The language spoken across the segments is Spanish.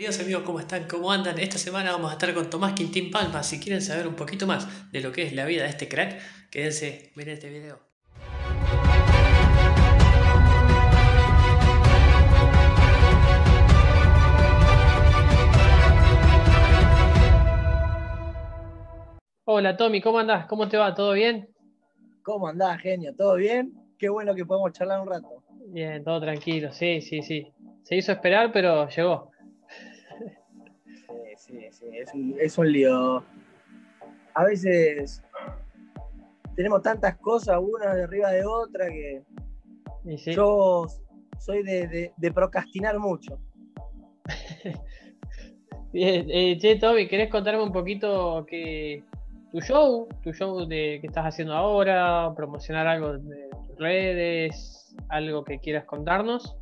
Queridos amigos, ¿cómo están? ¿Cómo andan? Esta semana vamos a estar con Tomás Quintín Palma. Si quieren saber un poquito más de lo que es la vida de este crack, quédense, miren este video. Hola Tommy, ¿cómo andás? ¿Cómo te va? ¿Todo bien? ¿Cómo andás, genio? ¿Todo bien? Qué bueno que podemos charlar un rato. Bien, todo tranquilo, sí, sí, sí. Se hizo esperar, pero llegó. Sí, sí, es un, es un lío. A veces tenemos tantas cosas, una arriba de otra, que Y sí. yo soy de, de- de procrastinar mucho. Bien, eh, che, Tommy, ¿querés contarme un poquito que tu show, tu show de que estás haciendo ahora, promocionar algo de tus redes, algo que quieras contarnos?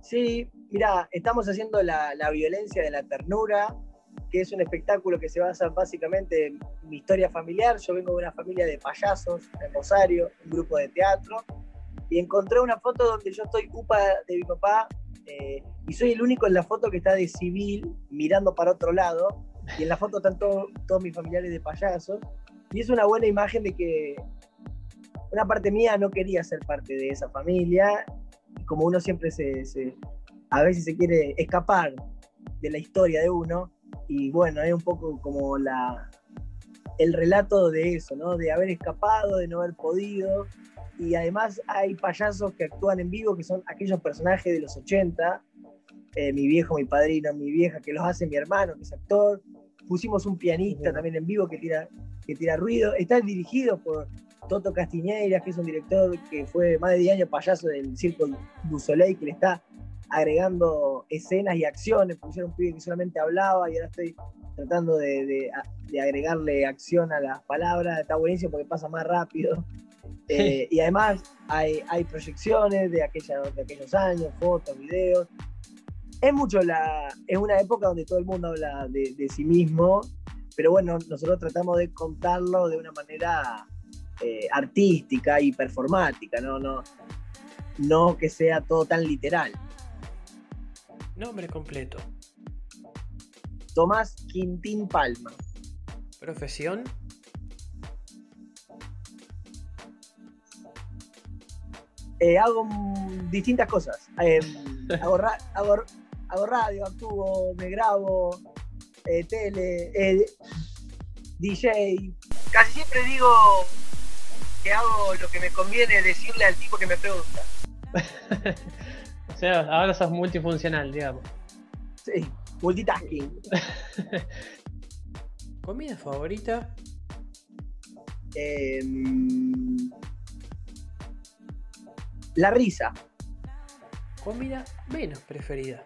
Sí, mira, estamos haciendo la, la violencia de la ternura, que es un espectáculo que se basa básicamente en mi historia familiar. Yo vengo de una familia de payasos en Rosario, un grupo de teatro, y encontré una foto donde yo estoy upa de mi papá eh, y soy el único en la foto que está de civil mirando para otro lado, y en la foto están todo- todos mis familiares de payasos, y es una buena imagen de que una parte mía no quería ser parte de esa familia, y como uno siempre se, se- a veces se quiere escapar de la historia de uno, y bueno, es un poco como la, el relato de eso, ¿no? De haber escapado, de no haber podido, y además hay payasos que actúan en vivo, que son aquellos personajes de los 80, eh, mi viejo, mi padrino, mi vieja, que los hace mi hermano, que es actor, pusimos un pianista también en vivo que tira, que tira ruido, está dirigido por Toto Castiñeiras, que es un director que fue más de 10 años payaso del Circo du Soleil, que le está agregando escenas y acciones, porque yo era un pibe que solamente hablaba y ahora estoy tratando de, de- de agregarle acción a las palabras, está buenísimo porque pasa más rápido. Eh, y además hay, hay proyecciones de, aquella, de aquellos años, fotos, videos. Es mucho la. Es una época donde todo el mundo habla de, de sí mismo, pero bueno, nosotros tratamos de contarlo de una manera eh, artística y performática, ¿no? No, no que sea todo tan literal. Nombre completo, Tomás Quintín Palma. profesión, Eh, hago distintas cosas. Eh, hago, ra- hago- hago radio, actúo, me grabo, eh, tele, eh, DJ. Casi siempre digo que hago lo que me conviene decirle al tipo que me pregunta. o sea, ahora sos multifuncional, digamos. Sí, multitasking. Comida favorita, Eh, la risa. comida menos preferida,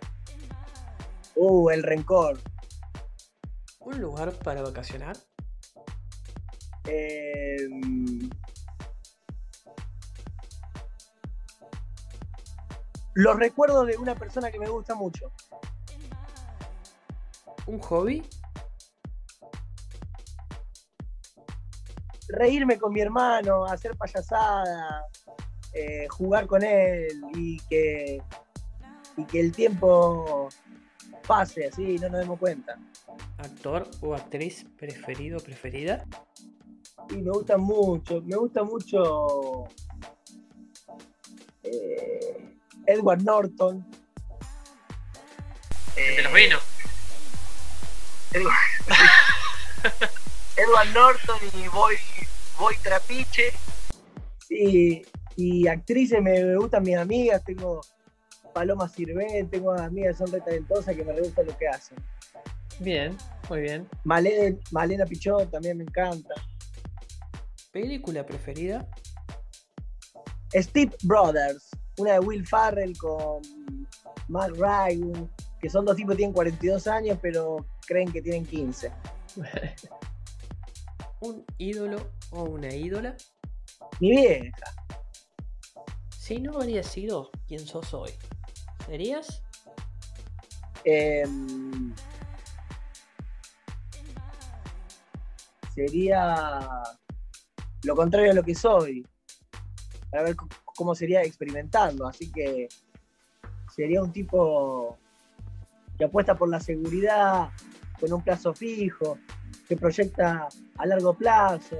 Uh, el rencor. un lugar para vacacionar, Eh, los recuerdos de una persona que me gusta mucho. un hobby, Reírme con mi hermano, hacer payasada, eh, jugar con él y que, y que el tiempo pase así, no nos demos cuenta. actor o actriz preferido o preferida, Y me gusta mucho, me gusta mucho eh, Edward Norton. de los vinos. Edward, Edward Norton y Boy, Boy Trapiche. Sí, y actrices me, me gustan mis amigas, tengo Paloma Sirven, tengo amigas que son re talentosas que me re gusta lo que hacen. Bien, muy bien. Malena, Malena Pichot también me encanta. Película preferida, Steve Brothers, una de Will Farrell con Mark Ryan, que son dos tipos que tienen 42 años, pero creen que tienen 15. un ídolo o una ídola. Mi vieja. Si no habrías sido quien sos hoy, ¿serías? em, sería lo contrario a lo que soy. Para ver cómo sería experimentando. Así que sería un tipo que apuesta por la seguridad con un plazo fijo, que proyecta a largo plazo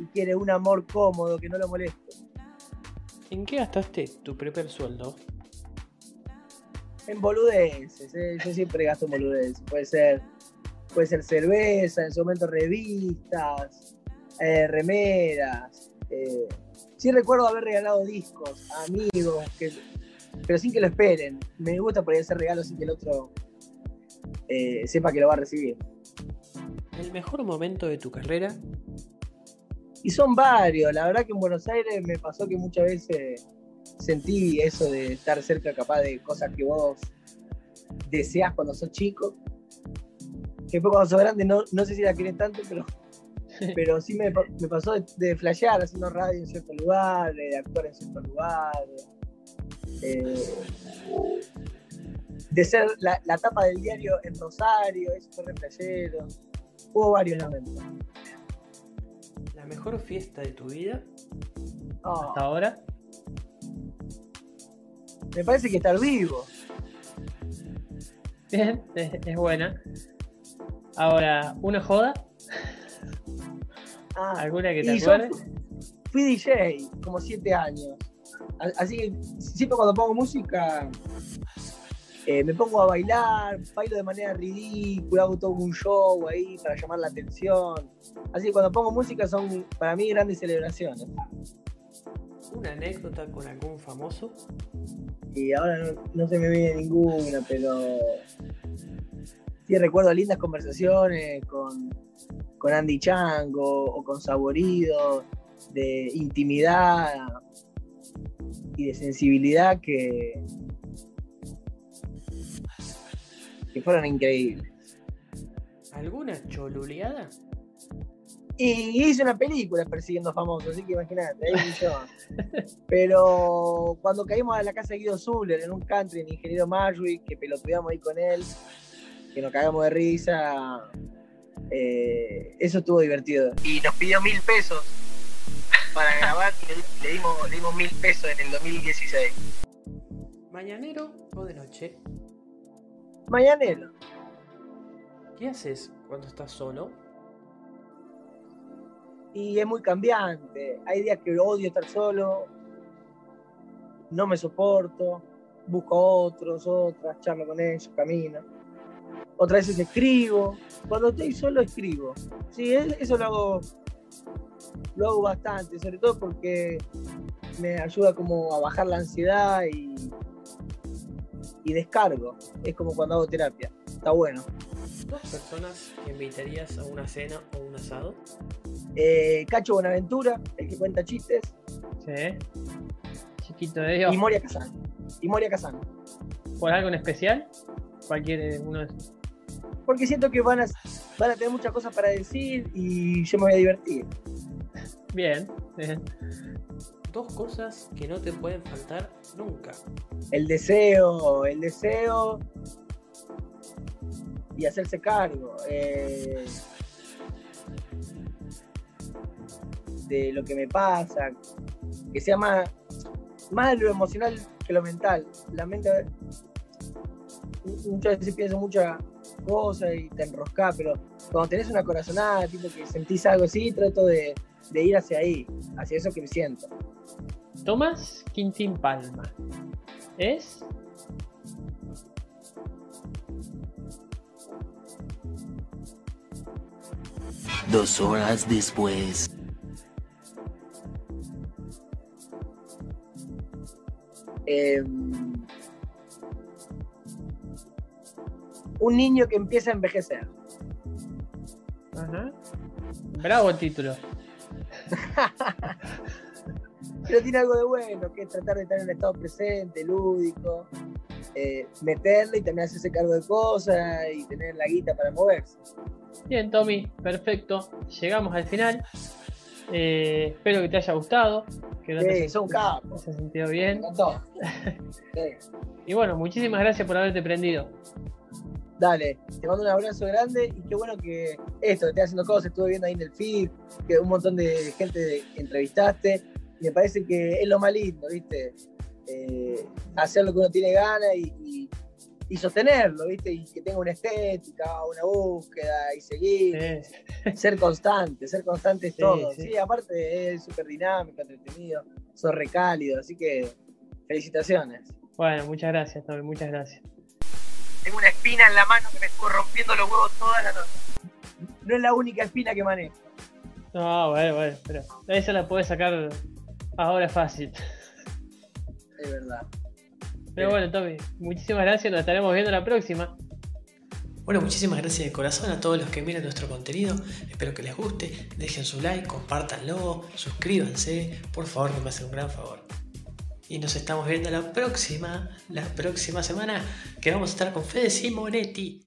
y quiere un amor cómodo que no lo moleste. ¿En qué gastaste tu primer sueldo? En boludeces, ¿eh? yo siempre gasto en boludeces. Puede ser, puede ser cerveza, en su momento revistas, eh, remeras. Eh. Sí recuerdo haber regalado discos a amigos, pero sin que lo esperen. Me gusta por ahí hacer regalos sin que el otro sepa que lo va a recibir. ¿El mejor momento de tu carrera? Y son varios. La verdad que en Buenos Aires me pasó que muchas veces sentí eso de estar cerca capaz de cosas que vos deseas cuando sos chico. Que después cuando sos grande no, no sé si la querés tanto, pero, pero sí me, pasó de, flashear haciendo radio en ciertos lugares, de actuar en ciertos lugares. Eh, de ser la, tapa del diario en Rosario, eso fue re flashero. Hubo varios lamentos. ¿La mejor fiesta de tu vida? Oh. ¿Hasta ahora? Me parece que estar vivo. Bien, es, buena. Ahora, ¿una joda? Ah, ¿Alguna que te acuerdes? Fui DJ como siete años. Así que siempre cuando pongo música eh, me pongo a bailar, bailo de manera ridícula, hago todo un show ahí para llamar la atención. Así que cuando pongo música son para mí grandes celebraciones. ¿Una anécdota con algún famoso? Y ahora no, se me viene ninguna, pero sí recuerdo lindas conversaciones con, con Andy Chango o con Saborido, de intimidad y de sensibilidad que, que fueron increíbles. ¿Alguna choluleada? Y hice una película persiguiendo famosos, así que imagínate, ahí yo. Pero cuando caímos a la casa de Guido Zuller en un country, el ingeniero Marjorie, que pelotudeamos ahí con él, que nos cagamos de risa, eh, eso estuvo divertido. Y nos pidió mil pesos para grabar y le dimos, le dimos mil pesos en el 2016. ¿Mañanero o de noche? Mañanero. ¿Qué haces cuando estás solo? Y es muy cambiante. Hay días que odio estar solo, no me soporto, busco otros, otras, charlo con ellos, camino. Otras veces escribo. Cuando estoy solo escribo. Sí, eso lo hago, lo hago bastante, sobre todo porque me ayuda como a bajar la ansiedad y y descargo. Es como cuando hago terapia. Está bueno. ¿Dos personas que invitarías a una cena o un asado? Eh, Cacho Buenaventura, el que cuenta chistes. Sí. Chiquito de Dios. Y Moria Kazan. Y Moria Kazan. ¿Por algo en especial? Cualquier uno de Porque siento que van a, van a tener muchas cosas para decir y yo me voy a divertir. Bien, bien dos cosas que no te pueden faltar nunca. El deseo, el deseo y hacerse cargo eh, de lo que me pasa, que sea más, más lo emocional que lo mental. La mente muchas veces pienso muchas cosas y te enroscas, pero cuando tenés una corazonada, tipo que sentís algo así, trato de, de ir hacia ahí, hacia eso que me siento. Tomás Quintín Palma. ¿Es? Dos horas después. Em, un niño que empieza a envejecer. Ajá. Bravo el título. pero tiene algo de bueno, que es tratar de estar en el estado presente, lúdico, eh, meterle y tener ese cargo de cosas y tener la guita para moverse. Bien, Tommy, perfecto. Llegamos al final. Eh, espero que te haya gustado. Que no sí, te son capos. Se sentido bien. Y bueno, muchísimas gracias por haberte prendido. Dale, te mando un abrazo grande y qué bueno que esto, que estés haciendo cosas, estuve viendo ahí en el feed, que un montón de gente entrevistaste me parece que es lo más lindo, ¿viste? Eh, hacer lo que uno tiene ganas y, y sostenerlo, ¿viste? Y que tenga una estética, una búsqueda y seguir. Ser constante, ser constante es todo. Sí, aparte es súper dinámico, entretenido, sos recálido, así que felicitaciones. Bueno, muchas gracias, Tommy, muchas gracias. Tengo una espina en la mano que me estuvo rompiendo los huevos toda la noche. No es la única espina que manejo. No, bueno, bueno, pero esa la puedes sacar ahora fácil. Es verdad. Pero bueno, Tommy, muchísimas gracias, nos estaremos viendo la próxima. Bueno, muchísimas gracias de corazón a todos los que miran nuestro contenido. Espero que les guste. Dejen su like, compártanlo, suscríbanse. Por favor, que me hacen un gran favor. Y nos estamos viendo la próxima, la próxima semana, que vamos a estar con Fede Simonetti.